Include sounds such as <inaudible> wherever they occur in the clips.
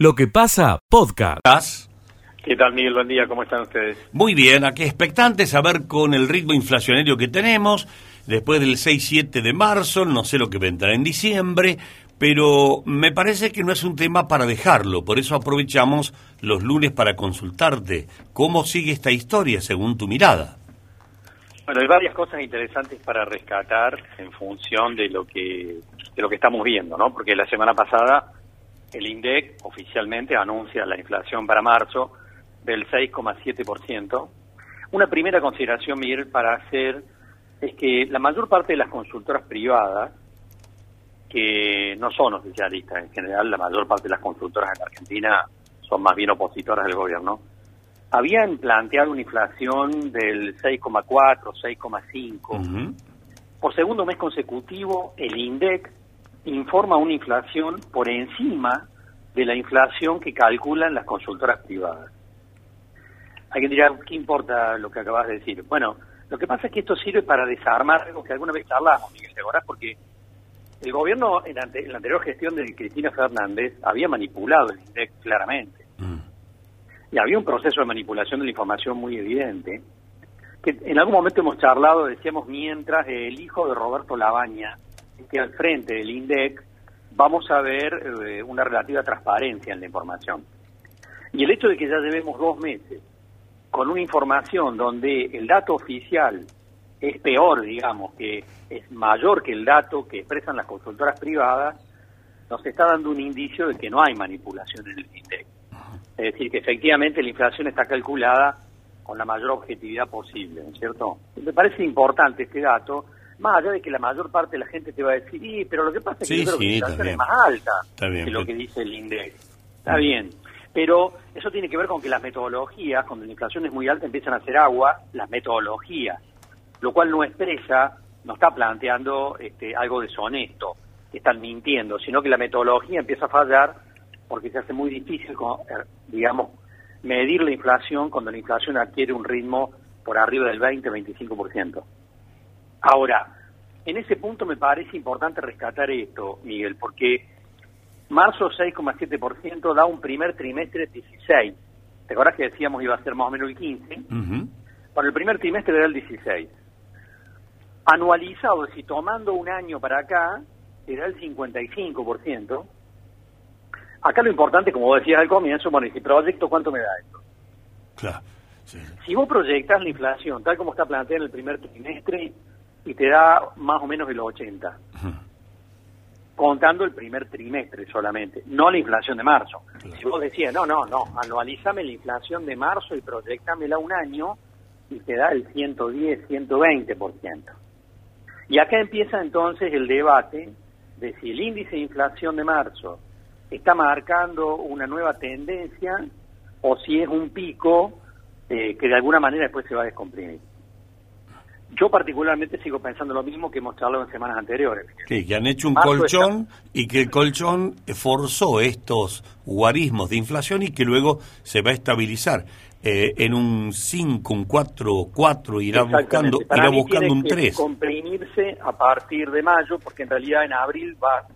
Lo que pasa, podcast. ¿Qué tal, Miguel? Buen día, ¿cómo están ustedes? Muy bien, aquí expectantes a ver con el ritmo inflacionario que tenemos, después del 6-7 de marzo, no sé lo que vendrá en diciembre, pero me parece que no es un tema para dejarlo, por eso aprovechamos los lunes para consultarte cómo sigue esta historia según tu mirada. Bueno, hay varias cosas interesantes para rescatar en función de lo que de lo que estamos viendo, ¿no? Porque la semana pasada el INDEC oficialmente anuncia la inflación para marzo del 6,7%. Una primera consideración, Miguel, para hacer es que la mayor parte de las consultoras privadas, que no son oficialistas en general, la mayor parte de las consultoras en Argentina son más bien opositoras del gobierno, habían planteado una inflación del 6,4, 6,5. Por segundo mes consecutivo, el INDEC informa una inflación por encima de la inflación que calculan las consultoras privadas. Hay que dirá, ¿qué importa lo que acabas de decir? Bueno, lo que pasa es que esto sirve para desarmar algo que alguna vez hablamos, Miguel, ¿te Porque el gobierno en, la anterior gestión de Cristina Fernández había manipulado el INDEC claramente. Mm. Y había un proceso de manipulación de la información muy evidente, que en algún momento hemos charlado, decíamos, mientras el hijo de Roberto Labaña que al frente del INDEC vamos a ver eh, una relativa transparencia en la información. Y el hecho de que ya llevemos dos meses con una información donde el dato oficial es peor, digamos, que es mayor que el dato que expresan las consultoras privadas, nos está dando un indicio de que no hay manipulación en el INDEC. Es decir, que efectivamente la inflación está calculada con la mayor objetividad posible, ¿no es cierto? Me parece importante este dato más allá de que la mayor parte de la gente te va a decir, sí, pero lo que pasa es que la inflación es más alta que lo que dice el INDEC. Está mm. bien. Pero eso tiene que ver con que las metodologías, cuando la inflación es muy alta, empiezan a hacer agua las metodologías, lo cual no expresa, no está planteando este, algo deshonesto, que están mintiendo, sino que la metodología empieza a fallar porque se hace muy difícil, er, digamos, medir la inflación cuando la inflación adquiere un ritmo por arriba del 20-25%. Ahora, en ese punto me parece importante rescatar esto, Miguel, porque marzo 6,7% da un primer trimestre 16. ¿Te acuerdas que decíamos iba a ser más o menos el 15? Para el primer trimestre era el 16. Anualizado, si tomando un año para acá, era el 55%. Acá lo importante, como decías al comienzo, bueno, si proyecto, ¿cuánto me da esto? Claro. Si vos proyectas la inflación tal como está planteada en el primer trimestre, y te da más o menos el 80. Contando el primer trimestre solamente, no la inflación de marzo. Si vos decías, no, no, no, anualízame la inflación de marzo y proyectamela un año y te da el 110, 120%. Y acá empieza entonces el debate de si el índice de inflación de marzo está marcando una nueva tendencia o si es un pico eh, que de alguna manera después se va a descomprimir. Yo particularmente sigo pensando lo mismo que hemos charlado en semanas anteriores. Sí, que han hecho un colchón y que el colchón forzó estos guarismos de inflación y que luego se va a estabilizar. Eh, en un 5, un 4, 4, irá buscando, irá buscando un 3. comprimirse a partir de mayo, porque en realidad en abril va,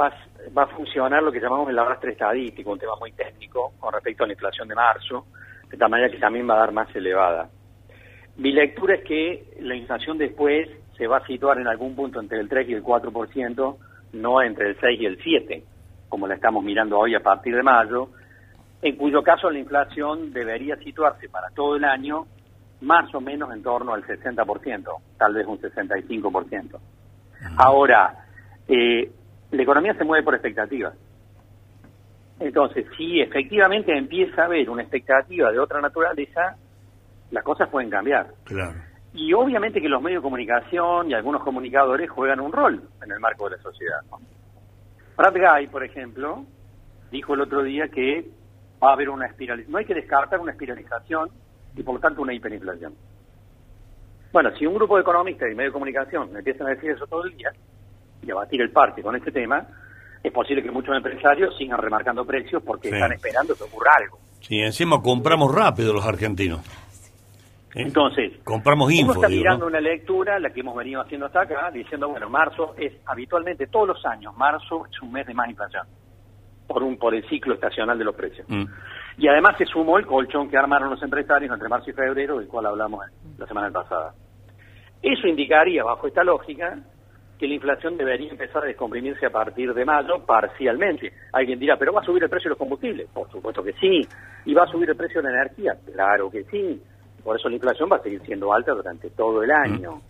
va, va a funcionar lo que llamamos el arrastre estadístico, un tema muy técnico con respecto a la inflación de marzo, de tal manera que también va a dar más elevada. Mi lectura es que la inflación después se va a situar en algún punto entre el 3 y el 4%, no entre el 6 y el 7, como la estamos mirando hoy a partir de mayo, en cuyo caso la inflación debería situarse para todo el año más o menos en torno al 60%, tal vez un 65%. Ahora, eh, la economía se mueve por expectativas. Entonces, si efectivamente empieza a haber una expectativa de otra naturaleza, las cosas pueden cambiar. Claro. Y obviamente que los medios de comunicación y algunos comunicadores juegan un rol en el marco de la sociedad. Brad Guy, por ejemplo, dijo el otro día que va a haber una espiralización. No hay que descartar una espiralización y por lo tanto una hiperinflación. Bueno, si un grupo de economistas y medios de comunicación empiezan a decir eso todo el día y a batir el parque con este tema, es posible que muchos empresarios sigan remarcando precios porque están esperando que ocurra algo. Sí, encima compramos rápido los argentinos. ¿Eh? Entonces, compramos info. Uno está mirando una lectura, la que hemos venido haciendo hasta acá, diciendo, bueno, marzo es habitualmente todos los años, marzo es un mes de más inflación. por un por el ciclo estacional de los precios. Mm. Y además se sumó el colchón que armaron los empresarios entre marzo y febrero, del cual hablamos la semana pasada. Eso indicaría, bajo esta lógica, que la inflación debería empezar a descomprimirse a partir de mayo parcialmente. Alguien dirá, pero va a subir el precio de los combustibles. Por supuesto que sí. ¿Y va a subir el precio de la energía? Claro que sí. Por eso la inflación va a seguir siendo alta durante todo el año.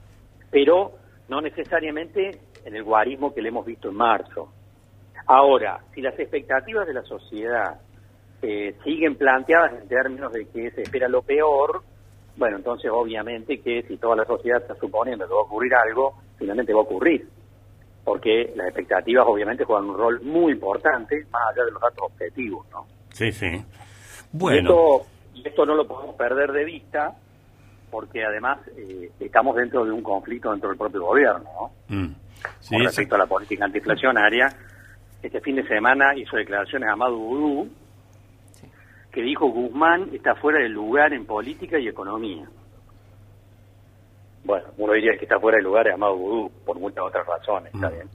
Pero no necesariamente en el guarismo que le hemos visto en marzo. Ahora, si las expectativas de la sociedad eh, siguen planteadas en términos de que se espera lo peor, bueno, entonces obviamente que si toda la sociedad está suponiendo que va a ocurrir algo, finalmente va a ocurrir. Porque las expectativas obviamente juegan un rol muy importante, más allá de los datos objetivos, ¿no? Sí, sí. Bueno, esto, y esto no lo podemos perder de vista, porque además eh, estamos dentro de un conflicto dentro del propio gobierno, ¿no? mm, sí, Con sí. respecto a la política antiinflacionaria, este fin de semana hizo declaraciones a Amado Vudú, que dijo Guzmán está fuera de lugar en política y economía. Bueno, uno diría que está fuera de lugar es Amado por muchas otras razones, está Mm. bien.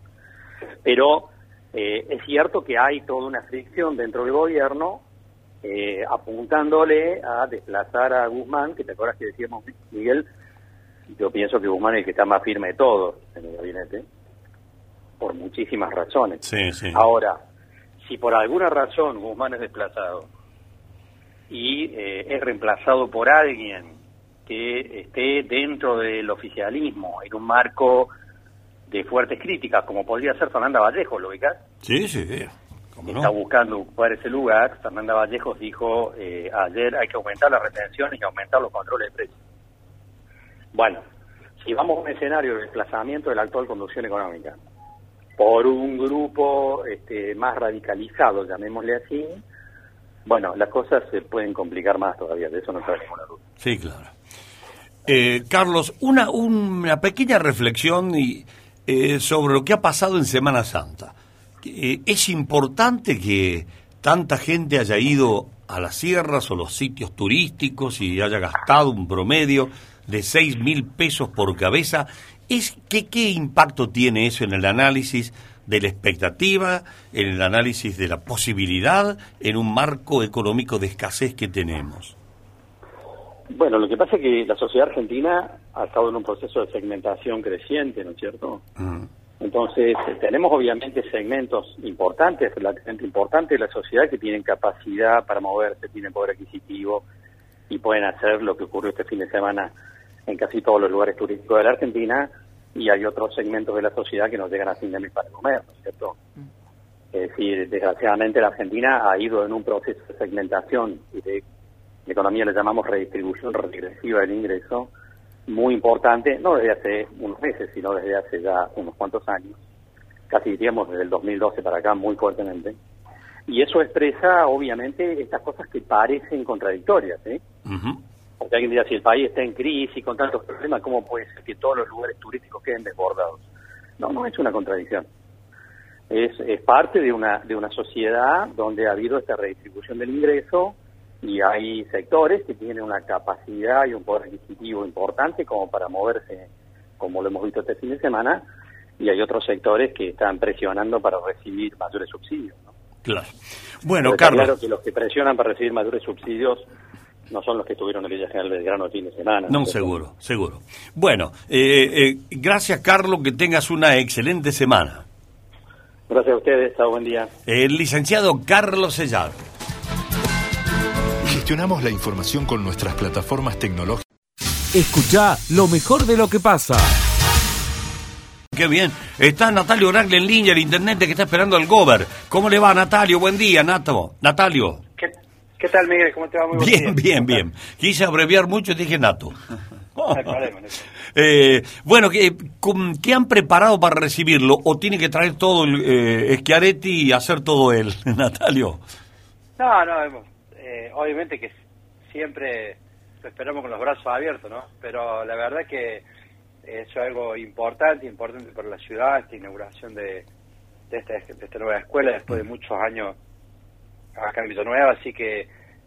Pero eh, es cierto que hay toda una fricción dentro del gobierno eh, apuntándole a desplazar a Guzmán, que te acuerdas que decíamos, Miguel, yo pienso que Guzmán es el que está más firme de todos en el gabinete, por muchísimas razones. Sí, sí. Ahora, si por alguna razón Guzmán es desplazado y eh, es reemplazado por alguien que esté dentro del oficialismo en un marco de fuertes críticas, como podría ser Fernanda Vallejo, ¿lo ubicás? Sí, sí. ¿Cómo no? Está buscando ocupar ese lugar. Fernanda Vallejos dijo eh, ayer hay que aumentar las retenciones y aumentar los controles de precios. Bueno, si vamos a un escenario de desplazamiento de la actual conducción económica por un grupo este, más radicalizado, llamémosle así, bueno, las cosas se pueden complicar más todavía, de eso no cabe ninguna duda. Sí, claro. Eh, Carlos, una, una pequeña reflexión y, eh, sobre lo que ha pasado en Semana Santa. Eh, es importante que tanta gente haya ido a las sierras o los sitios turísticos y haya gastado un promedio de seis mil pesos por cabeza. Es, ¿qué, ¿Qué impacto tiene eso en el análisis de la expectativa, en el análisis de la posibilidad, en un marco económico de escasez que tenemos? Bueno, lo que pasa es que la sociedad argentina ha estado en un proceso de segmentación creciente, ¿no es cierto? Mm. Entonces, eh, tenemos obviamente segmentos importantes, relativamente importantes de la sociedad que tienen capacidad para moverse, tienen poder adquisitivo y pueden hacer lo que ocurrió este fin de semana en casi todos los lugares turísticos de la Argentina y hay otros segmentos de la sociedad que no llegan a fin de mes para comer, ¿no es cierto? Es decir, desgraciadamente la Argentina ha ido en un proceso de segmentación y de, economía le llamamos redistribución regresiva del ingreso, muy importante, no desde hace unos meses, sino desde hace ya unos cuantos años, casi diríamos desde el 2012 para acá muy fuertemente. Y eso expresa, obviamente, estas cosas que parecen contradictorias. ¿eh? Ujú. Porque alguien dirá, si el país está en crisis con tantos problemas, ¿cómo puede ser que todos los lugares turísticos queden desbordados? No, no es una contradicción. Es, es parte de una, de una sociedad donde ha habido esta redistribución del ingreso y hay sectores que tienen una capacidad y un poder adquisitivo importante como para moverse, como lo hemos visto este fin de semana, y hay otros sectores que están presionando para recibir mayores subsidios. ¿no? Claro. Bueno, Pero Carlos. claro que los que presionan para recibir mayores subsidios no son los que estuvieron en Villa General Belgrano el fin de semana. No, ¿no? seguro, seguro. Bueno, eh, eh, gracias, Carlos, que tengas una excelente semana. Gracias a ustedes, chao, buen día. El licenciado Carlos Sellado. Gestionamos la información con nuestras plataformas tecnológicas. Escucha lo mejor de lo que pasa. Qué bien. Está Natalio Oracle en línea, el intendente que está esperando al Gober. ¿Cómo le va, Natalio? Buen día, Nato. Natalio. ¿Qué, qué tal, Miguel? ¿Cómo te va? Muy buen Bien, día. bien, bien. Quise abreviar mucho y dije Nato. <laughs> Eh, bueno, ¿qué, con- ¿qué han preparado para recibirlo? ¿O tiene que traer todo el eh, Schiaretti y hacer todo él, <laughs> Natalio? No, no, hemos- eh, obviamente que siempre lo esperamos con los brazos abiertos, ¿no? Pero la verdad que eso es algo importante, importante para la ciudad, esta inauguración de, de, esta, de esta nueva escuela después de muchos años acá en Villanueva, así que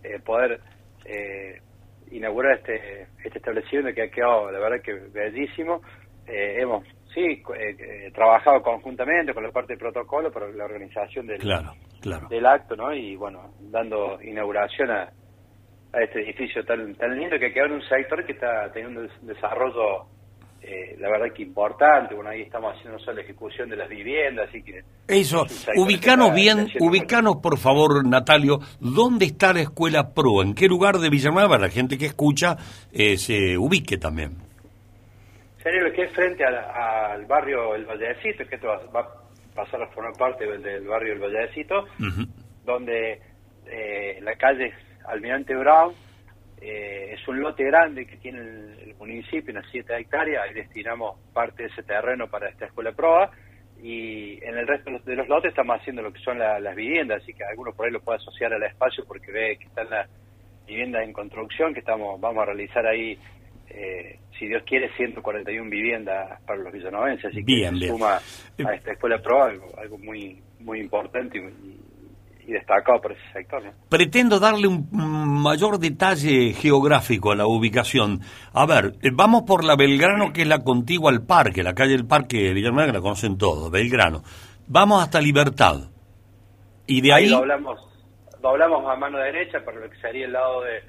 eh, poder eh, inaugurar este, este establecimiento que ha quedado, la verdad que bellísimo. Eh, hemos, sí, eh, eh, trabajado conjuntamente con la parte de protocolo para la organización del, Claro. Claro. del acto, ¿no? Y bueno, dando inauguración a, a este edificio tan, tan lindo que queda en un sector que está teniendo un desarrollo, eh, la verdad que importante. Bueno, ahí estamos haciendo solo la ejecución de las viviendas, así que... Eso, ubicanos bien, ubicanos por favor, Natalio, ¿dónde está la escuela PRO? ¿En qué lugar de Villanueva la gente que escucha eh, se ubique también? Que es frente al, al barrio El Vallecito, que esto va, va a pasar a formar parte del, del barrio El Vallecito, donde eh, la calle Almirante Brown, eh, es un lote grande que tiene el, el municipio, unas 7 hectáreas, ahí destinamos parte de ese terreno para esta escuela proa y en el resto de los, lotes estamos haciendo lo que son la- las viviendas, así que algunos por ahí lo puede asociar al espacio porque ve que están las viviendas en construcción que estamos vamos a realizar ahí, eh, si Dios quiere, 141 viviendas para los villanovenses, así que Bien, suma a esta escuela proa algo, algo muy, muy importante y, y destacado por ese sector. ¿no? Pretendo darle un mayor detalle geográfico a la ubicación. A ver, eh, vamos por la Belgrano, que es la contigua al parque, la calle del parque de Villanueva, que la conocen todos, Belgrano. Vamos hasta Libertad. Y de ahí... doblamos, doblamos a mano derecha para lo que sería el lado de,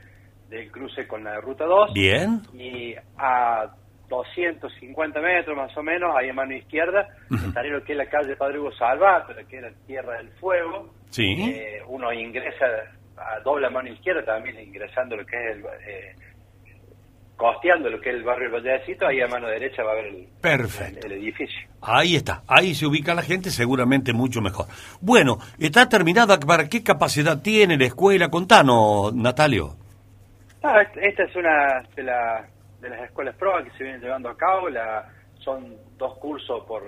del cruce con la ruta 2. Bien. Y a 250 metros más o menos, ahí a mano izquierda, estaría lo que es la calle Padre Hugo Salvato, que era Tierra del Fuego. Sí. Eh, uno ingresa a doble mano izquierda también, ingresando lo que es el... Eh, costeando lo que es el barrio del Vallecito, ahí a mano derecha va a haber el, Perfecto. el, el edificio. Ahí está, ahí se ubica la gente, seguramente mucho mejor. Bueno, ¿está terminada? ¿Para qué capacidad tiene la escuela? Contanos, Natalio. Ah, est- esta es una de, la- de las escuelas pruebas que se vienen llevando a cabo. La, son dos cursos por,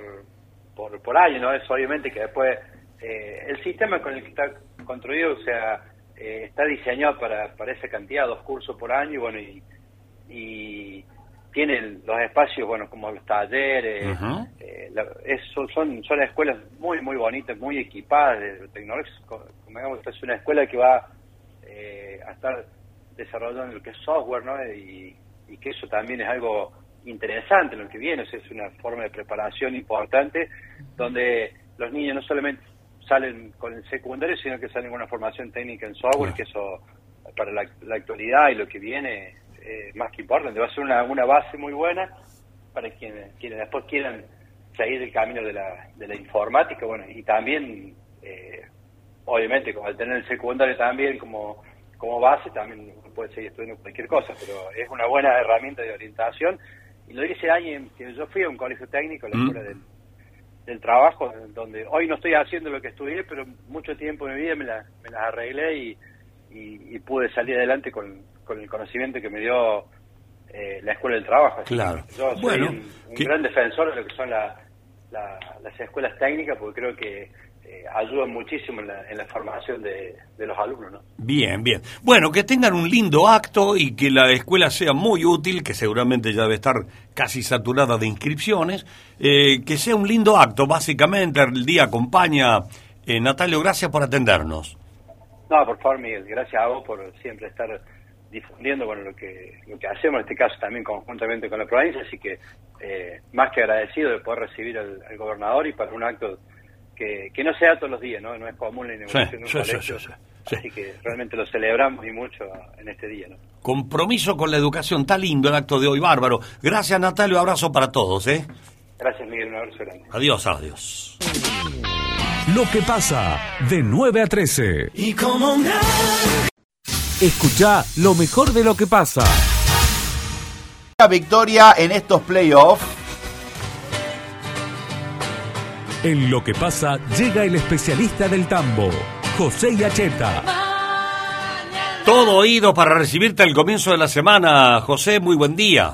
por, por año, ¿no? Es obviamente que después eh, el sistema con el que está construido, o sea, eh, está diseñado para, para esa cantidad, dos cursos por año, y bueno, y, y tienen los espacios, bueno, como los talleres, Ujú. eh, la- es- son, son, son escuelas muy, muy bonitas, muy equipadas de tecnologías. Como digamos, es una escuela que va eh, a estar desarrollando lo que es software, ¿no? Y, que eso también es algo interesante en lo que viene, o es una forma de preparación importante donde los niños no solamente salen con el secundario, sino que salen con una formación técnica en software, que eso para la, la actualidad y lo que viene eh, más que importante, va a ser una, base muy buena para quienes, quienes después quieran seguir el camino de la, de la informática, bueno, y también, eh, obviamente, como al tener el secundario también como, como base, también puede seguir estudiando cualquier cosa, pero es una buena herramienta de orientación. Y lo hice año que yo fui a un colegio técnico, la Mm. escuela del, del trabajo, donde hoy no estoy haciendo lo que estudié, pero mucho tiempo de mi vida me, la- me las arreglé y, y, y pude salir adelante con, con el conocimiento que me dio eh, la escuela del trabajo. Así Claro. Yo soy Bueno, un, un que- gran defensor de lo que son la- la- las escuelas técnicas, porque creo que eh, ayudan muchísimo en la, en la formación de, de los alumnos. ¿no? Bien, bien. Bueno, que tengan un lindo acto y que la escuela sea muy útil, que seguramente ya debe estar casi saturada de inscripciones. eh, que sea un lindo acto, básicamente. El día acompaña. Eh, Natalio, gracias por atendernos. No, por favor, Miguel, gracias a vos por siempre estar difundiendo bueno, lo que lo que hacemos, en este caso también conjuntamente con la provincia, así que eh, más que agradecido de poder recibir al, al gobernador y para un acto que, que no sea todos los días, ¿no? No es común la inauguración Sí, de un sí, colegio, sí, sí, sí. así que realmente lo celebramos y mucho en este día, ¿no? Compromiso con la educación. Está lindo el acto de hoy, bárbaro. Gracias, Natalio. Abrazo para todos, ¿eh? Gracias, Miguel, un abrazo grande. Adiós, adiós. Lo que pasa de 9 a 13. Escucha lo mejor de lo que pasa. La victoria en estos playoffs. En lo que pasa llega el especialista del tambo, José Yacheta. Todo oído para recibirte al comienzo de la semana. José, muy buen día.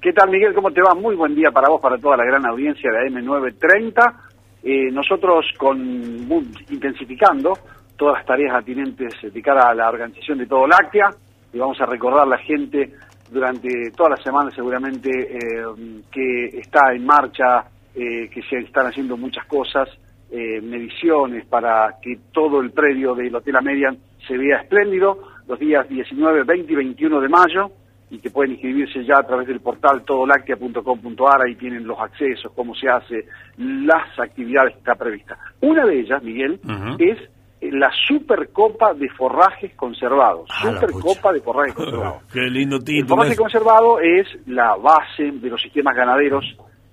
¿Qué tal, Miguel? ¿Cómo te va? Muy buen día para vos, para toda la gran audiencia de AM930. Eh, nosotros con muy- intensificando todas las tareas atinentes de cara a la organización de todo Láctea y vamos a recordar a la gente durante toda la semana seguramente eh, que está en marcha, eh, que se están haciendo muchas cosas, eh, mediciones para que todo el predio del Hotel Amerian se vea espléndido los días 19, 20 y 21 de mayo y que pueden inscribirse ya a través del portal todolactia.com.ar, ahí tienen los accesos, cómo se hace, las actividades que está prevista. Una de ellas, Miguel, es la Supercopa de Forrajes Conservados. Ah, Supercopa de Forrajes <laughs> Conservados. Qué lindo El título. forraje es. conservado es la base de los sistemas ganaderos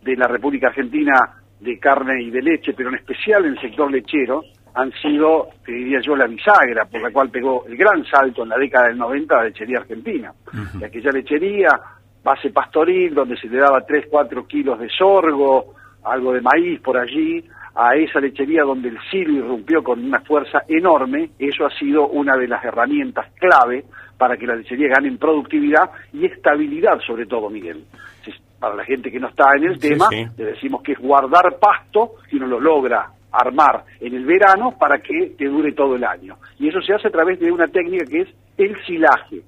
de la República Argentina de carne y de leche, pero en especial en el sector lechero, han sido, te diría yo, la bisagra por la cual pegó el gran salto en la década del 90 la lechería argentina. Y aquella lechería, base pastoril, donde se le daba 3, 4 kilos de sorgo, algo de maíz por allí, a esa lechería donde el silo irrumpió con una fuerza enorme, eso ha sido una de las herramientas clave para que la lechería gane en productividad y estabilidad sobre todo, Miguel. Para la gente que no está en el tema, sí. le decimos que es guardar pasto y uno lo logra armar en el verano para que te dure todo el año. Y eso se hace a través de una técnica que es el silaje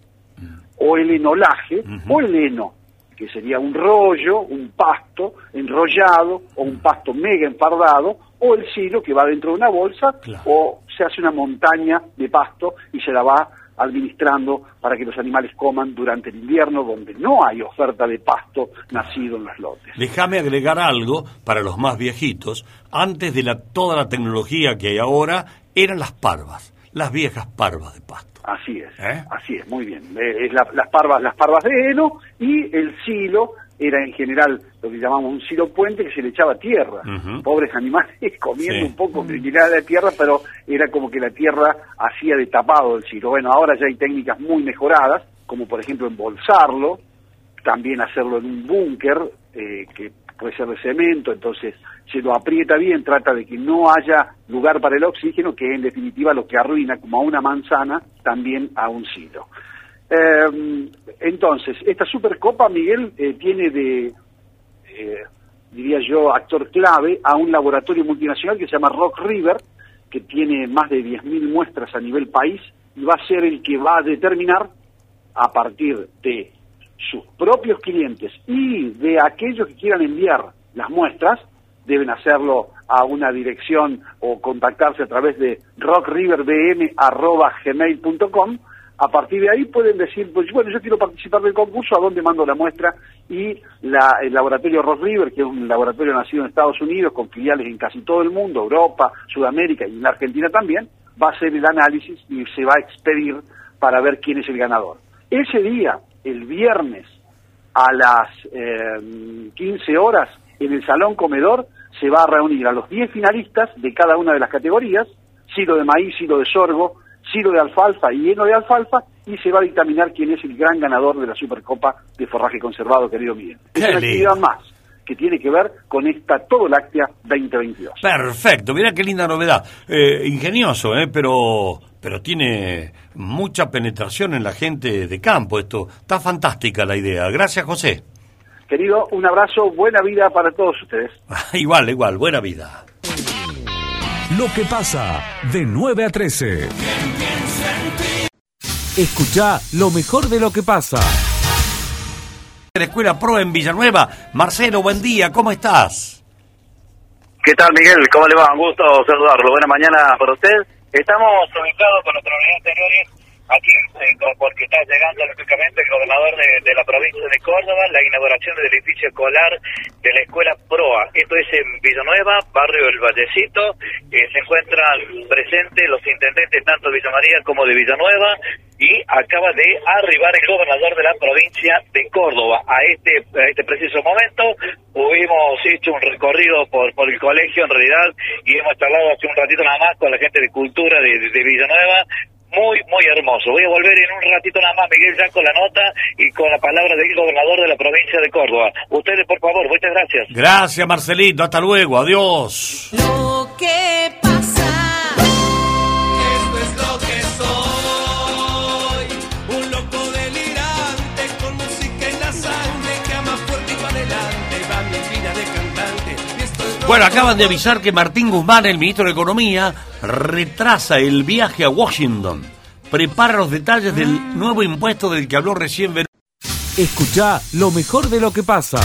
o el enolaje o el heno, que sería un rollo, un pasto enrollado o un pasto mega enfardado o el silo que va dentro de una bolsa Claro. o se hace una montaña de pasto y se la va administrando para que los animales coman durante el invierno donde no hay oferta de pasto nacido en los lotes. Déjame agregar algo para los más viejitos. Antes de la, toda la tecnología que hay ahora, eran las parvas, las viejas parvas de pasto. Así es, ¿Eh? así es, muy bien. Eh, es la- las parvas, las parvas de heno y el silo era en general lo que llamamos un silo puente que se le echaba tierra. Pobres animales <laughs> Sí. comiendo un poco criminal de tierra, pero era como que la tierra hacía de tapado el silo. Bueno, ahora ya hay técnicas muy mejoradas, como por ejemplo embolsarlo, también hacerlo en un búnker eh, que puede ser de cemento, entonces se lo aprieta bien, trata de que no haya lugar para el oxígeno, que en definitiva lo que arruina, como a una manzana, también a un silo. Eh, entonces, esta Supercopa, Miguel, eh, tiene de, eh, diría yo, actor clave a un laboratorio multinacional que se llama Rock River, que tiene más de 10.000 muestras a nivel país y va a ser el que va a determinar a partir de sus propios clientes y de aquellos que quieran enviar las muestras, deben hacerlo a una dirección o contactarse a través de rockriverbm.gmail.com. A partir de ahí pueden decir, pues bueno, yo quiero participar del concurso, ¿a dónde mando la muestra? Y la- el laboratorio Rock River, que es un laboratorio nacido en Estados Unidos, con filiales en casi todo el mundo, Europa, Sudamérica y en Argentina también, va a hacer el análisis y se va a expedir para ver quién es el ganador. Ese día, el viernes, a las eh, 15 horas, en el Salón Comedor, se va a reunir a los 10 finalistas de cada una de las categorías, silo de maíz, silo de sorgo, silo de alfalfa y heno de alfalfa, y se va a dictaminar quién es el gran ganador de la Supercopa de Forraje Conservado, querido Miguel. Es una actividad más que tiene que ver con esta Todo Láctea 2022. Perfecto, mira qué linda novedad. Eh, ingenioso, ¿eh? pero, pero tiene mucha penetración en la gente de campo. Esto está fantástica la idea. Gracias, José. Querido, un abrazo, buena vida para todos ustedes. <laughs> igual, igual, buena vida. Lo que pasa de 9 a 13. Escucha lo mejor de lo que pasa. De la Escuela Pro en Villanueva. Marcelo, buen día, ¿cómo estás? ¿Qué tal, Miguel? ¿Cómo le va? Un gusto saludarlo. Buena mañana para usted. Estamos ubicados con nuestra unidad anteriores aquí, eh, porque está llegando lógicamente el gobernador de, la provincia de Córdoba, la inauguración del edificio escolar de la escuela PROA. Esto es en Villanueva, barrio El Vallecito. Eh, se encuentran presentes los intendentes tanto de Villa María como de Villanueva y acaba de arribar el gobernador de la provincia de Córdoba. A este, a este preciso momento hubimos hecho un recorrido por, por el colegio en realidad y hemos charlado hace un ratito nada más con la gente de cultura de- de Villanueva. Muy, muy hermoso. Voy a volver en un ratito nada más, Miguel, ya con la nota y con la palabra del gobernador de la provincia de Córdoba. Ustedes, por favor, muchas gracias. Gracias, Marcelito. Hasta luego. Adiós. Lo que pasa. Bueno, acaban de avisar que Martín Guzmán, el ministro de Economía, retrasa el viaje a Washington. Prepara los detalles del nuevo impuesto del que habló recién. Ver- Escucha lo mejor de lo que pasa.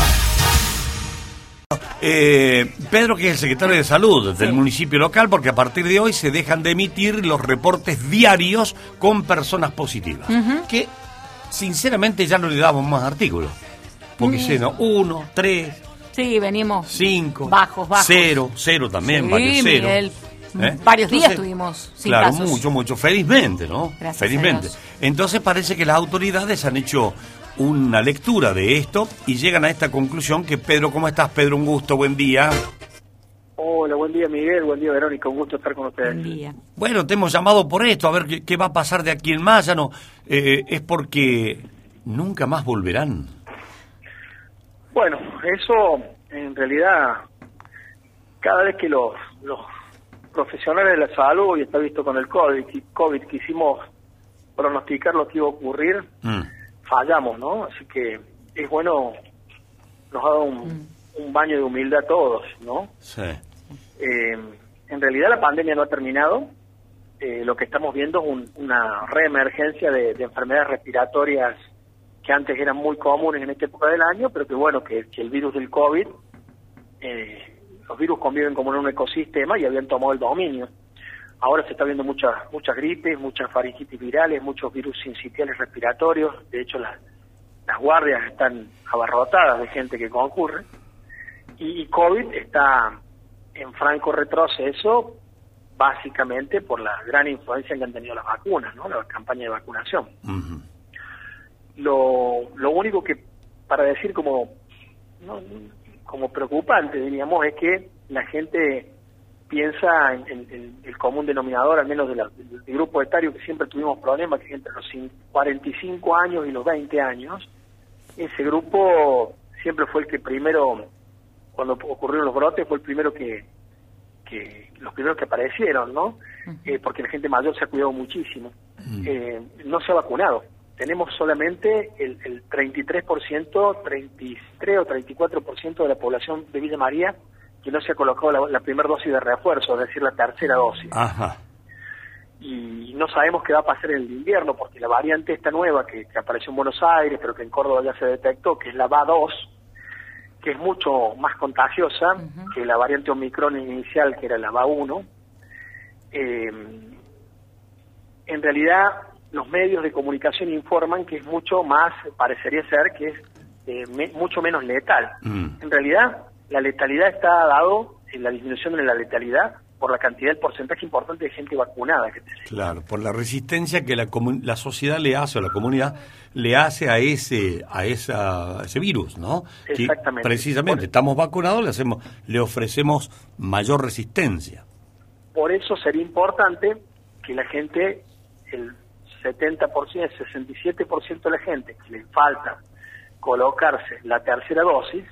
Eh, Pedro, que es el secretario de Salud del municipio local, porque a partir de hoy se dejan de emitir los reportes diarios con personas positivas. Que, sinceramente, ya no le damos más artículos. Porque Mm. lleno uno, tres, Sí, venimos. cinco, Bajos, bajos. cero, cero también, Sí, varios cero. Miguel. ¿Eh? Varios días tuvimos sin Claro, casos. mucho, mucho. Felizmente, ¿no? Gracias a Felizmente. Dios. Entonces parece que las autoridades han hecho una lectura de esto y llegan a esta conclusión que Pedro, ¿cómo estás Pedro? Un gusto, buen día. Hola, buen día Miguel, buen día Verónica, un gusto estar con ustedes. Buen día. Bueno, te hemos llamado por esto, a ver qué, qué va a pasar de aquí en más. Ya no, eh, es porque nunca más volverán. Bueno, eso en realidad, cada vez que los, los profesionales de la salud, y está visto con el COVID, y COVID quisimos pronosticar lo que iba a ocurrir, Mm. fallamos, ¿no? Así que es bueno, nos ha dado un, un baño de humildad a todos, ¿no? Sí. Eh, en realidad la pandemia no ha terminado. Eh, lo que estamos viendo es un- una reemergencia de, de enfermedades respiratorias que antes eran muy comunes en esta época del año, pero que bueno, que, que el virus del COVID, eh, los virus conviven como en un ecosistema y habían tomado el dominio. Ahora se está viendo muchas muchas gripes, muchas faringitis virales, muchos virus sincitiales respiratorios. De hecho, las, las guardias están abarrotadas de gente que concurre. Y, y COVID está en franco retroceso básicamente por la gran influencia que han tenido las vacunas, ¿no? La campaña de vacunación. Lo, lo único que, para decir como, ¿no? como preocupante, diríamos, es que la gente piensa en, en- en el común denominador, al menos de la- del grupo etario que siempre tuvimos problemas, que es entre los cin- 45 años y los 20 años, ese grupo siempre fue el que primero, cuando ocurrieron los brotes, fue el primero que, que los primeros que aparecieron, ¿no? Eh, porque la gente mayor se ha cuidado muchísimo. Eh, no se ha vacunado. Tenemos solamente el, el 33%, 33 o 34% de la población de Villa María que no se ha colocado la, la primera dosis de refuerzo, es decir, la tercera dosis. Ajá. Y no sabemos qué va a pasar en el invierno, porque la variante esta nueva que, que apareció en Buenos Aires, pero que en Córdoba ya se detectó, que es la BA2, que es mucho más contagiosa que la variante Omicron inicial, que era la BA1. Eh, en realidad, los medios de comunicación informan que es mucho más, parecería ser que es eh, me- mucho menos letal. Mm. En realidad, la letalidad está dado, en la disminución de la letalidad, por la cantidad, el porcentaje importante de gente vacunada que tenemos. Claro, por la resistencia que la, la sociedad le hace o la comunidad le hace a ese a esa a ese virus, ¿no? Que Exactamente. precisamente, Por- estamos vacunados, le hacemos le ofrecemos mayor resistencia. Por eso sería importante que la gente, el 70%, el 67% de la gente que le falta colocarse la tercera dosis,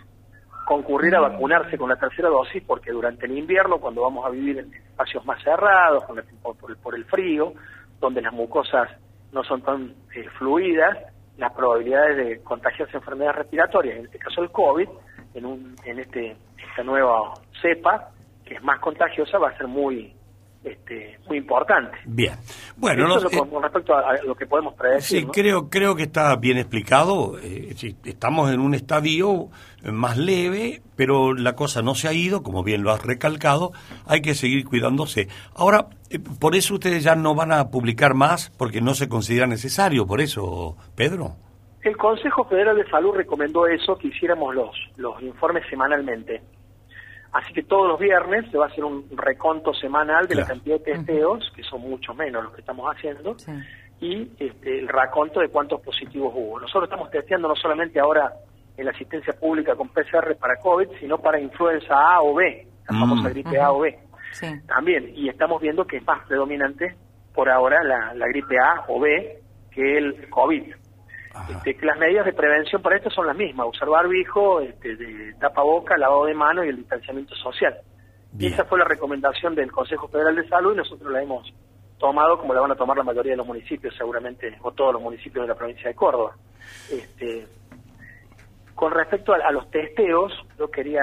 concurrir a vacunarse con la tercera dosis, porque durante el invierno, cuando vamos a vivir en espacios más cerrados, con el- por, el, por el frío, donde las mucosas no son tan eh, fluidas, las probabilidades de contagiarse de enfermedades respiratorias, en este caso el COVID, en, un, en este, esta nueva cepa, que es más contagiosa, va a ser muy este, muy importante. Bien. Bueno, no lo sé- con, respecto a, a lo que podemos predecir. Sí, ¿no? creo, creo que está bien explicado. eh, estamos en un estadio eh, más leve, pero la cosa no se ha ido, como bien lo has recalcado. Hay que seguir cuidándose. Ahora, eh, por eso ustedes ya no van a publicar más, porque no se considera necesario. Por eso, Pedro. El Consejo Federal de Salud recomendó eso, que hiciéramos los, los informes semanalmente. Así que todos los viernes se va a hacer un reconto semanal de la cantidad de testeos, que son mucho menos los que estamos haciendo, y este, el raconto de cuántos positivos hubo. Nosotros estamos testeando no solamente ahora en la asistencia pública con PCR para COVID, sino para influenza A o B, la Mm. famosa gripe A o B. Sí. También, y estamos viendo que es más predominante por ahora la, la gripe A o B que el COVID. Este, que las medidas de prevención para esto son las mismas, usar barbijo, este, de tapaboca, lavado de manos y el distanciamiento social. Bien. Esa fue la recomendación del Consejo Federal de Salud y nosotros la hemos tomado como la van a tomar la mayoría de los municipios, seguramente, o todos los municipios de la provincia de Córdoba. Este, con respecto a, a los testeos, yo quería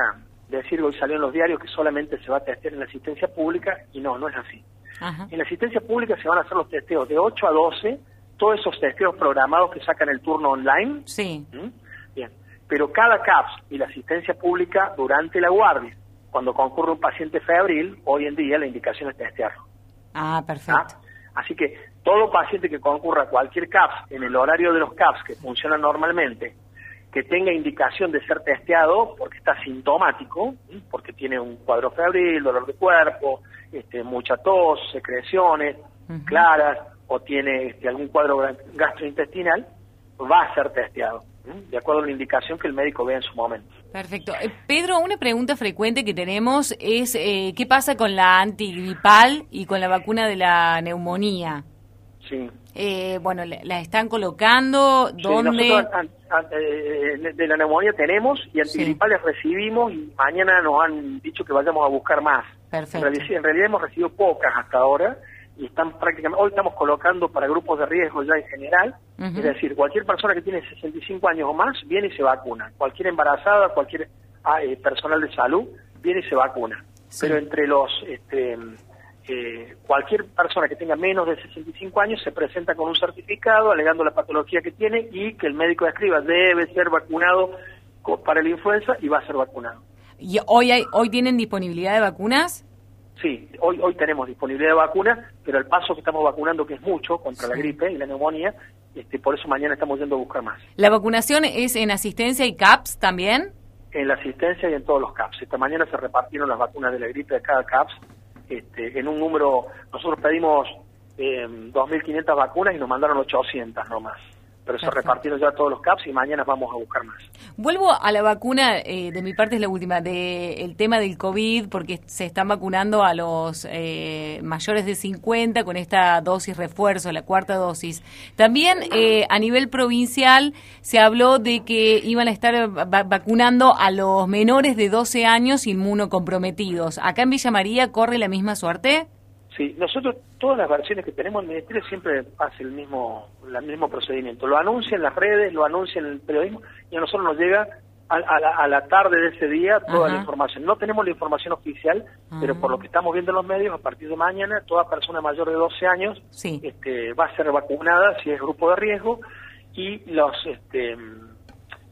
decir, hoy salió en los diarios que solamente se va a testear en la asistencia pública y no, no es así. Ajá. En la asistencia pública se van a hacer los testeos de 8 a 12, todos esos testeos programados que sacan el turno online. Sí. ¿Mm? Bien. Pero cada CAPS y la asistencia pública durante la guardia, cuando concurre un paciente febril, hoy en día la indicación es testearlo. Ah, perfecto. ¿ah? Así que todo paciente que concurra a cualquier CAPS en el horario de los CAPS que funcionan normalmente, que tenga indicación de ser testeado porque está sintomático, porque tiene un cuadro febril, dolor de cuerpo, este, mucha tos, secreciones claras o tiene este, algún cuadro gastrointestinal, va a ser testeado, de acuerdo a la indicación que el médico vea en su momento. Perfecto. Eh, Pedro, una pregunta frecuente que tenemos es eh, ¿qué pasa con la antigripal y con la vacuna de la neumonía? Sí. Eh, bueno, ¿la la están colocando? Sí, ¿Dónde? nosotros an- an- eh, de la neumonía tenemos y antigripales recibimos y mañana nos han dicho que vayamos a buscar más. Perfecto. En realidad, en realidad hemos recibido pocas hasta ahora y están prácticamente, hoy estamos colocando para grupos de riesgo ya en general, es decir, cualquier persona que tiene 65 años o más viene y se vacuna, cualquier embarazada, cualquier ah, eh, personal de salud viene y se vacuna, pero entre los, este, eh, cualquier persona que tenga menos de 65 años se presenta con un certificado alegando la patología que tiene y que el médico escriba debe ser vacunado para la influenza y va a ser vacunado. ¿Y hoy, hay, hoy tienen disponibilidad de vacunas? Sí, hoy hoy tenemos disponibilidad de vacunas, pero el paso que estamos vacunando, que es mucho contra la gripe y la neumonía, este, por eso mañana estamos yendo a buscar más. ¿La vacunación es en asistencia y CAPS también? En la asistencia y en todos los CAPS. Esta mañana se repartieron las vacunas de la gripe de cada CAPS este, en un número, nosotros pedimos eh, 2.500 vacunas y nos mandaron 800 nomás. Pero se Perfecto. repartieron ya todos los CAPS y mañana vamos a buscar más. Vuelvo a la vacuna, eh, de mi parte es la última, de el tema del COVID, porque se están vacunando a los eh, mayores de 50 con esta dosis refuerzo, la cuarta dosis. También eh, a nivel provincial se habló de que iban a estar va- vacunando a los menores de 12 años inmunocomprometidos. ¿Acá en Villa María corre la misma suerte? Sí, nosotros todas las versiones que tenemos el ministerio siempre hace el mismo el mismo procedimiento. Lo anuncia en las redes, lo anuncia en el periodismo y a nosotros nos llega a, a la, a la tarde de ese día toda Ajá. la información. No tenemos la información oficial, pero por lo que estamos viendo en los medios, a partir de mañana toda persona mayor de 12 años Sí. este, va a ser vacunada si es grupo de riesgo y los este,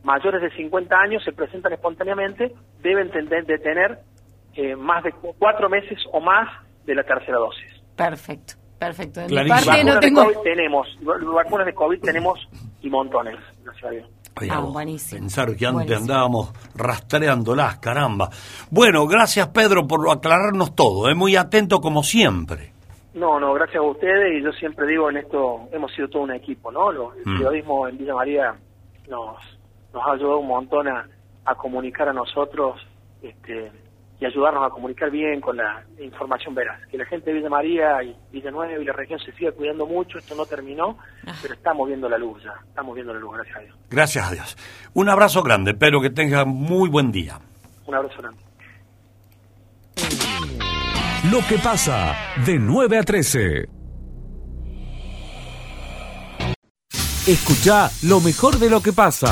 mayores de 50 años se presentan espontáneamente, deben de tener eh, más de cu- cuatro meses o más de la tercera dosis. Perfecto, perfecto. De mi parte no Vacunas tengo... de COVID tenemos, va- vacunas de COVID tenemos y montones, gracias a Dios. Oye, Ah. Pensar que antes Buenísimo. andábamos rastreándolas, caramba. Bueno, gracias Pedro por aclararnos todo, es muy atento como siempre. No, no, gracias a ustedes y yo siempre digo en esto, hemos sido todo un equipo, ¿no? Lo- el Mm. periodismo en Villa María nos, nos ha ayudado un montón a, a comunicar a nosotros este, y ayudarnos a comunicar bien con la información veraz. Que la gente de Villa María y Villanueva y la región se siga cuidando mucho, esto no terminó, pero estamos viendo la luz ya, estamos viendo la luz, gracias a Dios. Gracias a Dios. Un abrazo grande, espero que tengan muy buen día. Un abrazo grande. Lo que pasa de 9 a 13. Escucha lo mejor de lo que pasa.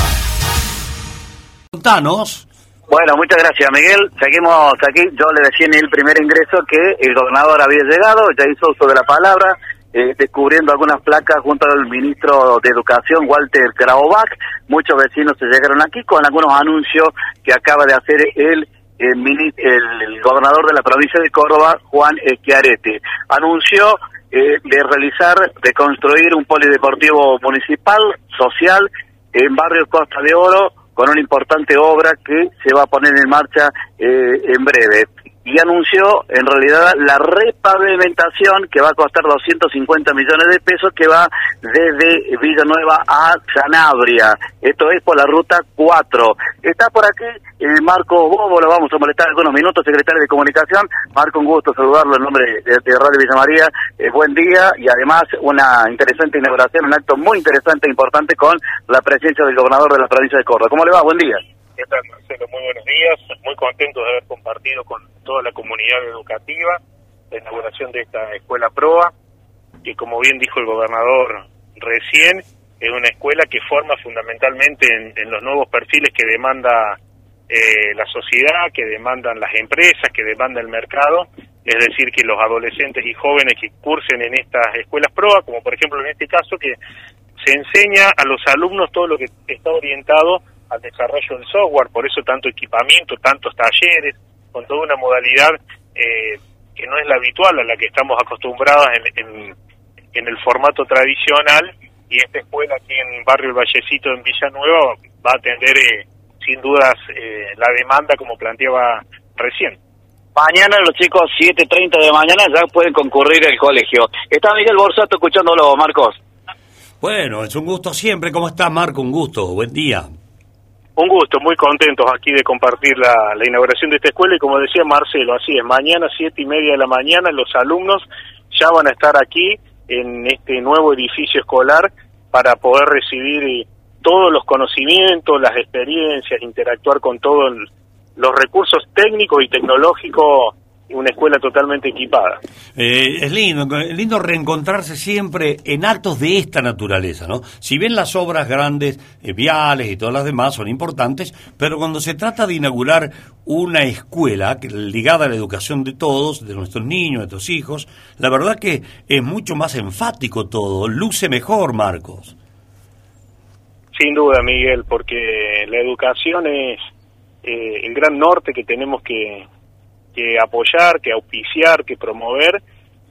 Contanos. Bueno, muchas gracias, Miguel. Seguimos aquí. Yo le decía en el primer ingreso que el gobernador había llegado, ya hizo uso de la palabra, eh, descubriendo algunas placas junto al ministro de Educación, Walter Graubach. Muchos vecinos se llegaron aquí con algunos anuncios que acaba de hacer el, el, gobernador de la provincia de Córdoba, Juan Schiaretti. Anunció eh, de realizar, de construir un polideportivo municipal, social, en barrio Costa de Oro con una importante obra que se va a poner en marcha eh, en breve. Y anunció en realidad la repavimentación que va a costar 250 millones de pesos que va desde Villanueva a Sanabria. Esto es por la ruta 4. Está por aquí el Marco Bobo, lo vamos a molestar algunos minutos, secretario de Comunicación. Marco, un gusto saludarlo en nombre de, de Radio Villa María. Eh, buen día y además una interesante inauguración, un acto muy interesante e importante con la presencia del gobernador de la provincia de Córdoba. ¿Cómo le va? Buen día. ¿Qué tal, Marcelo? Muy buenos días. Muy contento de haber compartido con toda la comunidad educativa la inauguración de esta escuela PROA, que como bien dijo el gobernador recién, es una escuela que forma fundamentalmente en, los nuevos perfiles que demanda eh, la sociedad, que demandan las empresas, que demanda el mercado, es decir, que los adolescentes y jóvenes que cursen en estas escuelas PROA, como por ejemplo en este caso, que se enseña a los alumnos todo lo que está orientado al desarrollo del software, por eso tanto equipamiento, tantos talleres, con toda una modalidad eh, que no es la habitual a la que estamos acostumbrados en, en, en el formato tradicional, y esta escuela aquí en Barrio El Vallecito, en Villanueva, va a atender eh, sin dudas eh, la demanda como planteaba recién. Mañana los chicos 7.30 de mañana ya pueden concurrir al colegio. Está Miguel Borsato escuchándolo, Marcos. Bueno, es un gusto siempre. ¿Cómo está, Marco? Un gusto. Buen día. Un gusto, muy contentos aquí de compartir la, inauguración de esta escuela y como decía Marcelo, así es, mañana siete y media de la mañana los alumnos ya van a estar aquí en este nuevo edificio escolar para poder recibir eh, todos los conocimientos, las experiencias, interactuar con todos los recursos técnicos y tecnológicos una escuela totalmente equipada. Eh, es lindo, es lindo reencontrarse siempre en actos de esta naturaleza, ¿no? Si bien las obras grandes, eh, viales y todas las demás son importantes, pero cuando se trata de inaugurar una escuela ligada a la educación de todos, de nuestros niños, de nuestros hijos, la verdad que es mucho más enfático todo, luce mejor, Marcos. Sin duda, Miguel, porque la educación es eh, el gran norte que tenemos que, que apoyar, que auspiciar, que promover,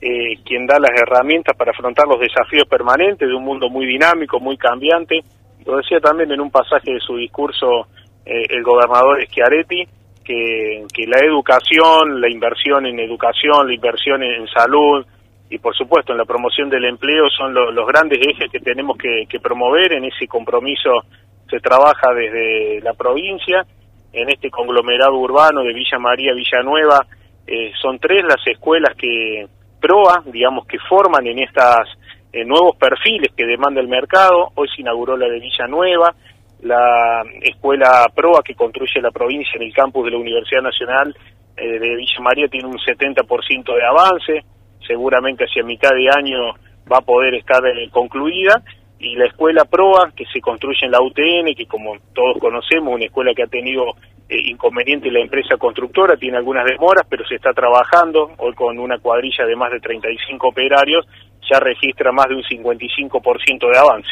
eh, quien da las herramientas para afrontar los desafíos permanentes de un mundo muy dinámico, muy cambiante. Lo decía también en un pasaje de su discurso eh, el gobernador Schiaretti, que, que la educación, la inversión en educación, la inversión en, salud, y por supuesto en la promoción del empleo son lo- los grandes ejes que tenemos que promover. En ese compromiso se trabaja desde la provincia, en este conglomerado urbano de Villa María, Villanueva. eh, son tres las escuelas que PROA, digamos, que forman en estas eh, nuevos perfiles que demanda el mercado. Hoy se inauguró la de Villanueva, la escuela PROA que construye la provincia en el campus de la Universidad Nacional eh, de Villa María tiene un 70% de avance seguramente hacia mitad de año va a poder estar eh, concluida y la escuela PROA que se construye en la UTN, que como todos conocemos, una escuela que ha tenido eh, inconveniente la empresa constructora, tiene algunas demoras, pero se está trabajando, hoy con una cuadrilla de más de 35 operarios, ya registra más de un 55% de avance.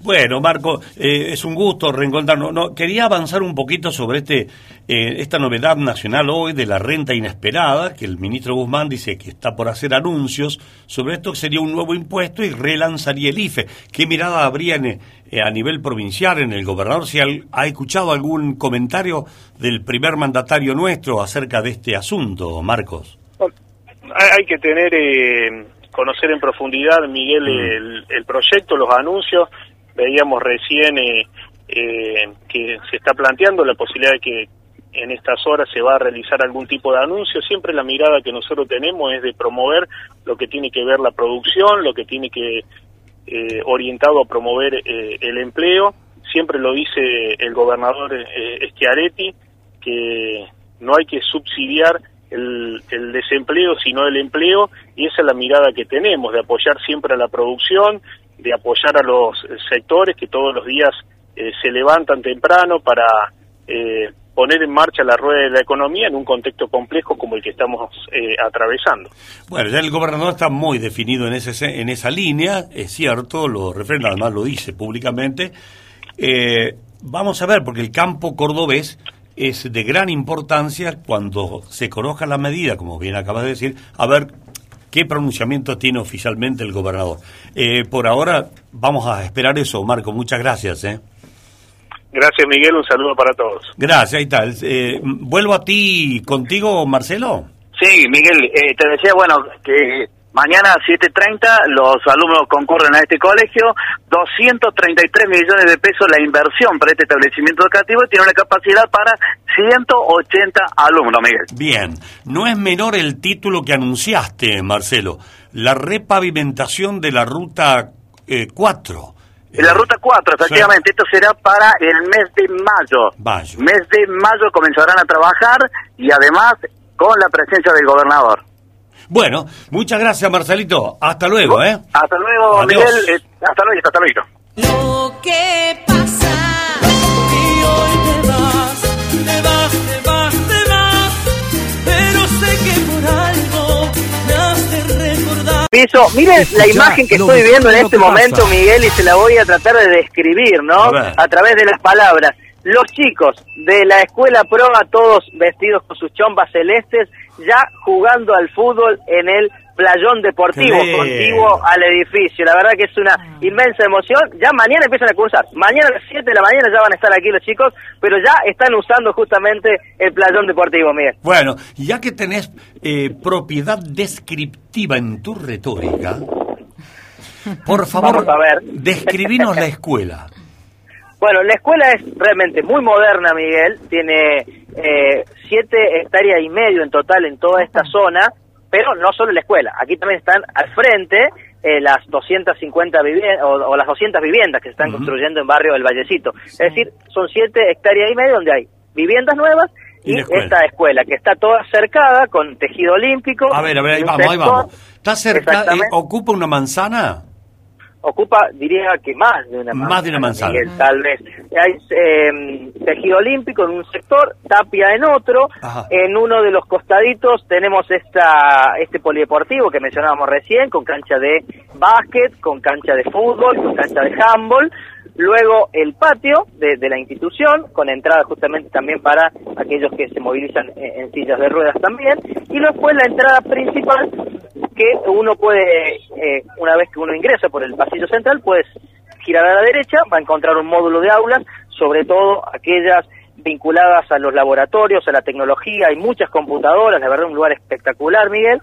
Bueno, Marco, eh, es un gusto reencontrarnos. No, quería avanzar un poquito sobre este eh, esta novedad nacional hoy de la renta inesperada, que el ministro Guzmán dice que está por hacer anuncios sobre esto, que sería un nuevo impuesto y relanzaría el IFE. ¿Qué mirada habría en, eh, a nivel provincial en el gobernador? Si al- ha escuchado algún comentario del primer mandatario nuestro acerca de este asunto, Marcos. Hay, hay que tener, eh, conocer en profundidad, Miguel, el, el proyecto, los anuncios. Veíamos recién eh, eh, que se está planteando la posibilidad de que en estas horas se va a realizar algún tipo de anuncio. Siempre la mirada que nosotros tenemos es de promover lo que tiene que ver la producción, lo que tiene que eh, orientado a promover eh, el empleo. Siempre lo dice el gobernador eh, Schiaretti, que no hay que subsidiar el, el desempleo, sino el empleo, y esa es la mirada que tenemos, de apoyar siempre a la producción, de apoyar a los eh, sectores que todos los días eh, se levantan temprano para eh, poner en marcha la rueda de la economía en un contexto complejo como el que estamos eh, atravesando. Bueno, ya el gobernador está muy definido en, ese, en esa línea, es cierto, lo refrenda, además lo dice públicamente. Eh, vamos a ver, porque el campo cordobés es de gran importancia cuando se conozca la medida, como bien acabas de decir, a ver qué pronunciamiento tiene oficialmente el gobernador. Eh, por ahora vamos a esperar eso, Marco, muchas gracias. ¿eh? Gracias Miguel, un saludo para todos. Gracias, ahí está. Eh, ¿Vuelvo a ti contigo, Marcelo? Sí, Miguel, eh, te decía, bueno, que mañana a 7.30 los alumnos concurren a este colegio, 233 millones de pesos la inversión para este establecimiento educativo y tiene una capacidad para 180 alumnos, Miguel. Bien, no es menor el título que anunciaste, Marcelo, la repavimentación de la ruta eh, 4. En la ruta 4, efectivamente, esto será para el mes de mayo. Mayo. Mes de mayo comenzarán a trabajar y además con la presencia del gobernador. Bueno, muchas gracias, Marcelito. Hasta luego, ¿eh? Hasta luego, Adiós. Miguel. Eh, hasta luego, hasta luego. Lo que pasa. Y hoy te vas, te vas, te vas, te vas. Pero sé que por algo me has de recordar. Piso, miren la imagen que estoy viendo en este pasa. momento, Miguel, y se la voy a tratar de describir, ¿no? A. A través de las palabras. Los chicos de la escuela Proa, todos vestidos con sus chombas celestes, ya jugando al fútbol en el playón deportivo contiguo al edificio. La verdad que es una inmensa emoción. Ya mañana empiezan a cursar. Mañana a las 7 de la mañana ya van a estar aquí los chicos, pero ya están usando justamente el playón deportivo, Miguel. Bueno, ya que tenés eh, propiedad descriptiva en tu retórica, por favor, Vamos a ver. describinos la escuela. Bueno, la escuela es realmente muy moderna, Miguel. Tiene eh, siete hectáreas y medio en total en toda esta zona, pero no solo la escuela. Aquí también están al frente eh, las 250 viviendas o, o las 200 viviendas que se están construyendo en barrio del Vallecito. Es decir, son siete hectáreas y medio donde hay viviendas nuevas Y y, la escuela. esta escuela que está toda cercada con tejido olímpico. A ver, a ver, ahí vamos, ahí vamos. ¿Está cerca, eh, ocupa una manzana? Ocupa, diría que más de una Más de una manzana. Miguel, tal vez. Hay eh, tejido olímpico en un sector, tapia en otro. Ajá. En uno de los costaditos tenemos esta este polideportivo que mencionábamos recién, con cancha de básquet, con cancha de fútbol, con cancha de handball. Luego el patio de, de la institución, con entrada justamente también para aquellos que se movilizan en, sillas de ruedas también. Y después la entrada principal, que uno puede, eh, una vez que uno ingresa por el pasillo central, puedes girar a la derecha, va a encontrar un módulo de aulas, sobre todo aquellas vinculadas a los laboratorios, a la tecnología, hay muchas computadoras, la verdad un lugar espectacular, Miguel,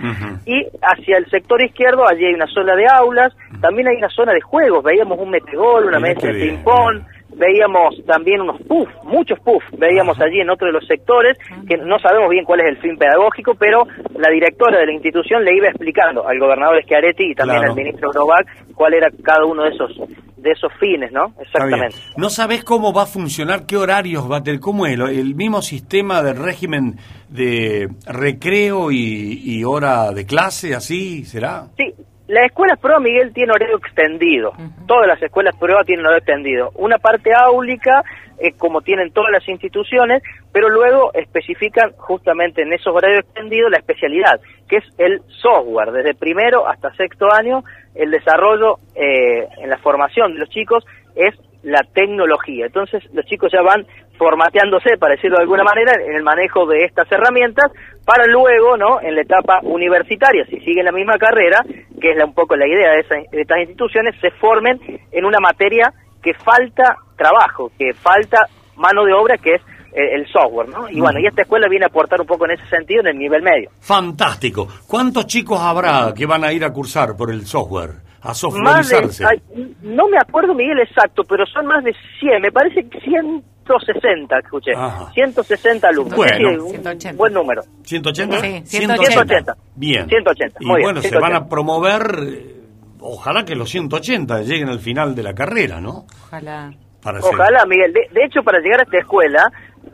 y hacia el sector izquierdo allí hay una zona de aulas, también hay una zona de juegos, veíamos un metegol, una mesa de ping-pong, veíamos también unos puff, muchos puff, veíamos allí en otro de los sectores, que no sabemos bien cuál es el fin pedagógico, pero la directora de la institución le iba explicando al gobernador Schiaretti y también Claro. al ministro Novak cuál era cada uno de esos de esos fines, ¿no? Exactamente. ¿No sabés cómo va a funcionar, qué horarios va a tener? ¿Cómo es? ¿El mismo sistema del régimen de recreo y, y hora de clase, así será? Sí, la escuela prueba, Miguel, tiene horario extendido. Todas las escuelas prueba tienen horario extendido. Una parte áulica, eh, como tienen todas las instituciones, pero luego especifican justamente en esos horarios extendidos la especialidad, que es el software. Desde primero hasta sexto año, el desarrollo eh, en la formación de los chicos es la tecnología. Entonces, los chicos ya van formateándose, para decirlo de alguna manera, en el manejo de estas herramientas, para luego, ¿no?, en la etapa universitaria, si siguen la misma carrera, que es la- un poco la idea de, esa- de estas instituciones, se formen en una materia que falta trabajo, que falta mano de obra, que es el software, ¿no? Y bueno, y esta escuela viene a aportar un poco en ese sentido en el nivel medio. Fantástico. ¿Cuántos chicos habrá que van a ir a cursar por el software? A Más softwareizarse. de, ay, no me acuerdo, Miguel, exacto, pero son más de 100, me parece que 160, escuché. Ajá. 160 alumnos. Bueno. Sí, buen número. ¿180? Sí, 180. Bien. 180, Y muy bien, bueno, se 180. van a promover, eh, ojalá que los 180 lleguen al final de la carrera, ¿no? Ojalá. Para ser- Ojalá, Miguel. De, de hecho, para llegar a esta escuela,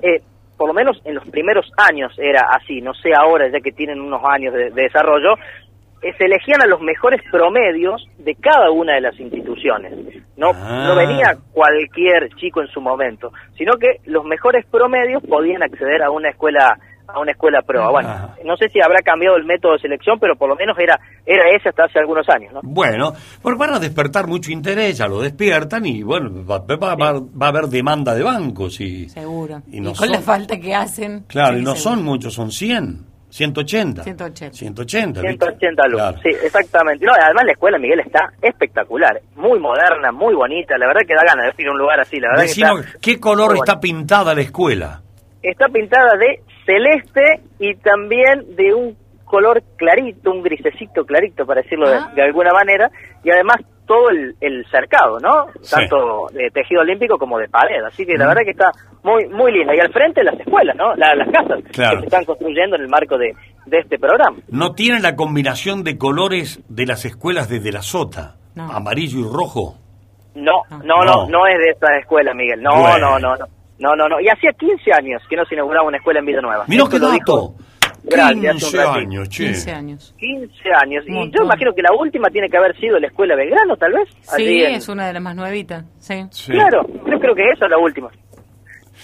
eh, por lo menos en los primeros años era así, no sé ahora, ya que tienen unos años de, de desarrollo, eh, se elegían a los mejores promedios de cada una de las instituciones. No, Ah. no venía cualquier chico en su momento, sino que los mejores promedios podían acceder a una escuela a una escuela prueba. Bueno, Ajá. no sé si habrá cambiado el método de selección, pero por lo menos era era ese hasta hace algunos años, ¿no? Bueno, pues van a despertar mucho interés, ya lo despiertan y bueno, va, va- va- va a haber demanda de bancos y... Seguro. Y con la son- falta que hacen. Claro, sí, y no seguro. son muchos, son 100, 180. 180. 180. ¿viste? 180 alumnos, Claro. sí, exactamente. No, además la escuela, Miguel, está espectacular, muy moderna, muy bonita, la verdad que da ganas de ir a un lugar así, la verdad que está, ¿qué color está pintada la escuela? está pintada de celeste y también de un color clarito, un grisecito clarito, para decirlo de- Ah. de, alguna manera, y además todo el, el cercado, ¿no? Sí. Tanto de tejido olímpico como de pared, así que la verdad que está muy muy linda. Y al frente las escuelas, ¿no? La- las casas Claro. que se están construyendo en el marco de, de este programa. ¿No tienen la combinación de colores de las escuelas de De la Sota? Amarillo y rojo. No, no, No. no, no es de esta escuela, Miguel. No, Bueno. no, no, no. No, no, no. Y hacía 15 años que no se inauguraba una escuela en Villanueva. Mirá Esto qué lo dato. dijo Grande, hace un 15 ratito. años, che. 15 años. 15 años. Y yo imagino que la última tiene que haber sido la escuela Belgrano, tal vez. Sí, allí en- es una de las más nuevitas. Sí. Claro, yo creo que esa es la última.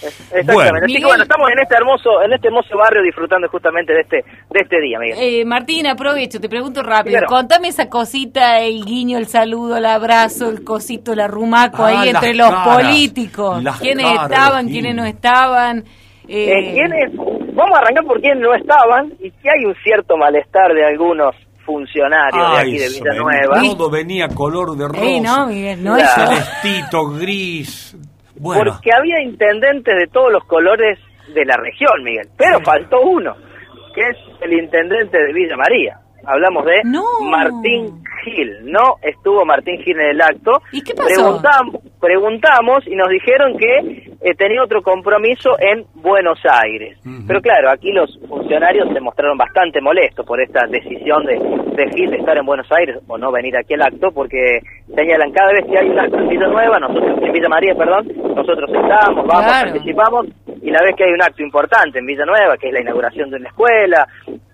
Exactamente. Bueno. Así que bueno, estamos en este hermoso, en este hermoso barrio disfrutando justamente de este, de este día, Miguel. Eh, Martín, aprovecho, te pregunto rápido. Primero. Contame esa cosita, el guiño, el saludo, el abrazo, el cosito, el arrumaco Ah, ahí las entre los caras, políticos. ¿Quiénes caras, estaban, sí. quiénes no estaban? Eh, Eh, ¿quiénes? Vamos a arrancar por quiénes no estaban y que hay un cierto malestar de algunos funcionarios de Ay, aquí de eso, Villanueva. ven- Todo venía color de rosa. Ey, no, Miguel, no Claro. Celestito, gris. Bueno, Porque había intendentes de todos los colores de la región, Miguel. Pero faltó uno, que es el intendente de Villa María. Hablamos de Martín Gil. No estuvo Martín Gil en el acto. ¿Y qué pasó? Preguntam- preguntamos y nos dijeron que eh, tenía otro compromiso en Buenos Aires. Pero claro, aquí los funcionarios se mostraron bastante molestos por esta decisión de, de Gil de estar en Buenos Aires o no venir aquí al acto, porque señalan cada vez que hay un acto en Villa Nueva, nosotros en Villa María, perdón, nosotros estamos, vamos, Claro. participamos, y la vez que hay un acto importante en Villa Nueva, que es la inauguración de una escuela,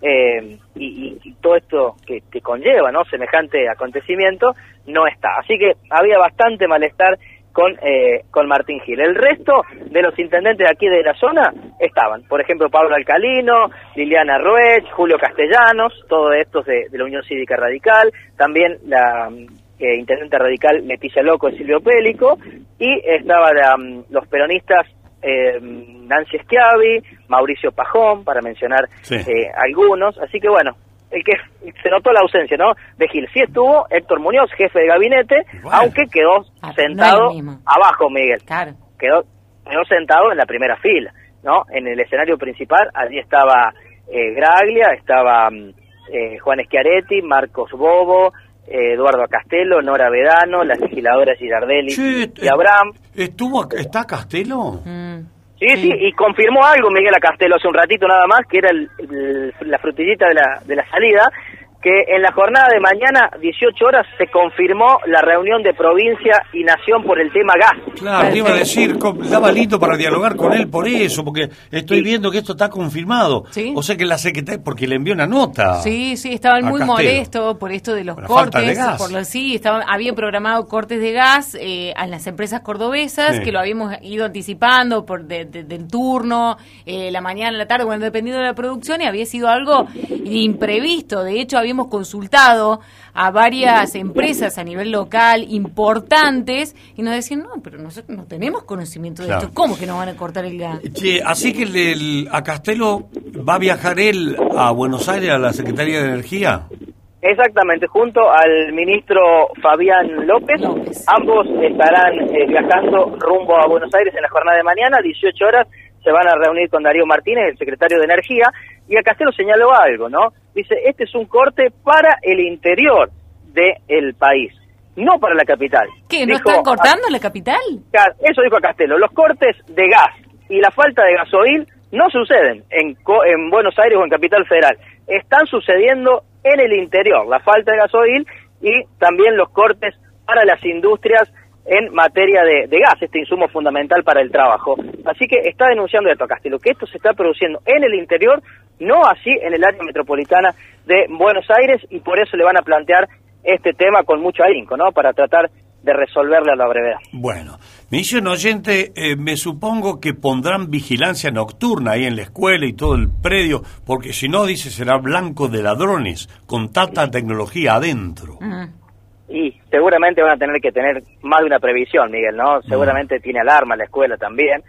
eh, y, y- y todo esto que, que conlleva, ¿no? Semejante acontecimiento, no está. Así que había bastante malestar con, eh, con Martín Gil. El resto de los intendentes de aquí de la zona estaban. Por ejemplo, Pablo Alcalino, Liliana Ruech, Julio Castellanos, todos estos de, de la Unión Cívica Radical, también la eh, intendente radical Leticia Loco de Silvio Pélico, y estaban mm, los peronistas eh, Nancy Schiavi, Mauricio Pajón, para mencionar Sí. eh, algunos. Así que bueno, el que se notó la ausencia, ¿no? De Gil. Sí estuvo Héctor Muñoz, jefe de gabinete, aunque quedó Ah, sentado no abajo, Miguel. Claro. Quedó, quedó sentado en la primera fila, ¿no? En el escenario principal, allí estaba eh, Graglia, estaba mm, eh, Juan Schiaretti, Marcos Bobo, Eduardo Castelo, Nora Vedano, las legisladoras Girardelli y Abraham. ¿estuvo ¿está Castelo? Sí, sí, y confirmó algo Miguel Castelo hace un ratito nada más, que era el- el- la frutillita de la, de la salida, que en la jornada de mañana, 18 horas, se confirmó la reunión de provincia y nación por el tema gas. Claro, te iba a decir, daba lindo para dialogar con él por eso, porque estoy viendo que esto está confirmado. Sí. O sea que la secretaria, porque le envió una nota. Sí, sí, estaban muy molestos por esto de los Por la falta cortes. de gas. Por lo, sí, estaban, habían programado cortes de gas eh, a las empresas cordobesas, Sí. que lo habíamos ido anticipando por de- de- del turno, eh, la mañana, la tarde, bueno, dependiendo de la producción, y había sido algo imprevisto. De hecho, habíamos consultado a varias empresas a nivel local importantes y nos decían, no, pero nosotros no tenemos conocimiento de Claro. esto. ¿Cómo que nos van a cortar el gas? Che, así que el- el- a Castelo va a viajar él a Buenos Aires, a la Secretaría de Energía. Exactamente, junto al ministro Fabián López, ambos estarán eh, viajando rumbo a Buenos Aires en la jornada de mañana, 18 horas, se van a reunir con Darío Martínez, el secretario de Energía, y a Castelo señaló algo, ¿no? Dice, este es un corte para el interior del país, no para la capital. ¿Qué? ¿No Dijo, están cortando la capital? Eso dijo Castelo. Los cortes de gas y la falta de gasoil no suceden en, en Buenos Aires o en Capital Federal. Están sucediendo en el interior. La falta de gasoil y también los cortes para las industrias en materia de, de gas, este insumo fundamental para el trabajo. Así que está denunciando esto Castelo, que esto se está produciendo en el interior, no así en el área metropolitana de Buenos Aires, y por eso le van a plantear este tema con mucho ahínco, ¿no? Para tratar de resolverle a la brevedad. Bueno, me dice un oyente, eh, me supongo que pondrán vigilancia nocturna ahí en la escuela y todo el predio, porque si no, dice, será blanco de ladrones, con tanta tecnología adentro. Y seguramente van a tener que tener más de una previsión, Miguel, ¿no? Seguramente tiene alarma la escuela también,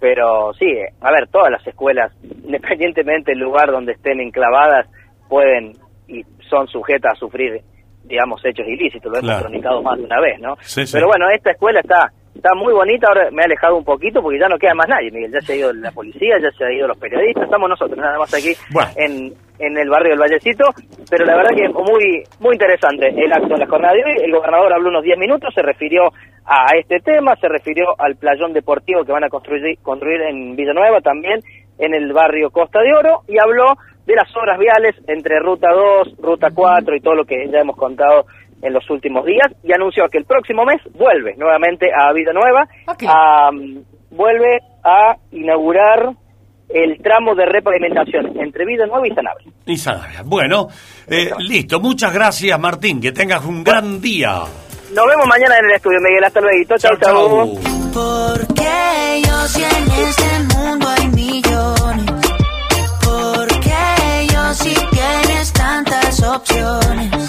pero sí, a ver, todas las escuelas, <laughs> independientemente del lugar donde estén enclavadas, pueden y son sujetas a sufrir, digamos, hechos ilícitos, lo hemos Claro. cronicado más de una vez, ¿no? Sí, sí. Pero bueno, esta escuela está está muy bonita, ahora me he alejado un poquito porque ya no queda más nadie, Miguel, ya se ha ido la policía, ya se ha ido los periodistas, estamos nosotros nada más aquí Bueno. en, en el barrio del Vallecito, pero la verdad que muy muy interesante el acto de la jornada de hoy, el gobernador habló unos 10 minutos, se refirió a este tema, se refirió al playón deportivo que van a construir, construir en Villanueva, también en el barrio Costa de Oro, y habló de las obras viales entre Ruta 2, Ruta 4 y todo lo que ya hemos contado en los últimos días y anunció que el próximo mes vuelve nuevamente a Vida Nueva, a, vuelve a inaugurar el tramo de repavimentación entre Vida Nueva y Sanabria. Y Sanabria. Bueno, eh, listo. Muchas gracias, Martín. Que tengas un gran día. Nos vemos mañana en el estudio, Miguel. Hasta luego. Chao, chao. Porque yo si en este mundo hay millones. Porque yo si tienes tantas opciones.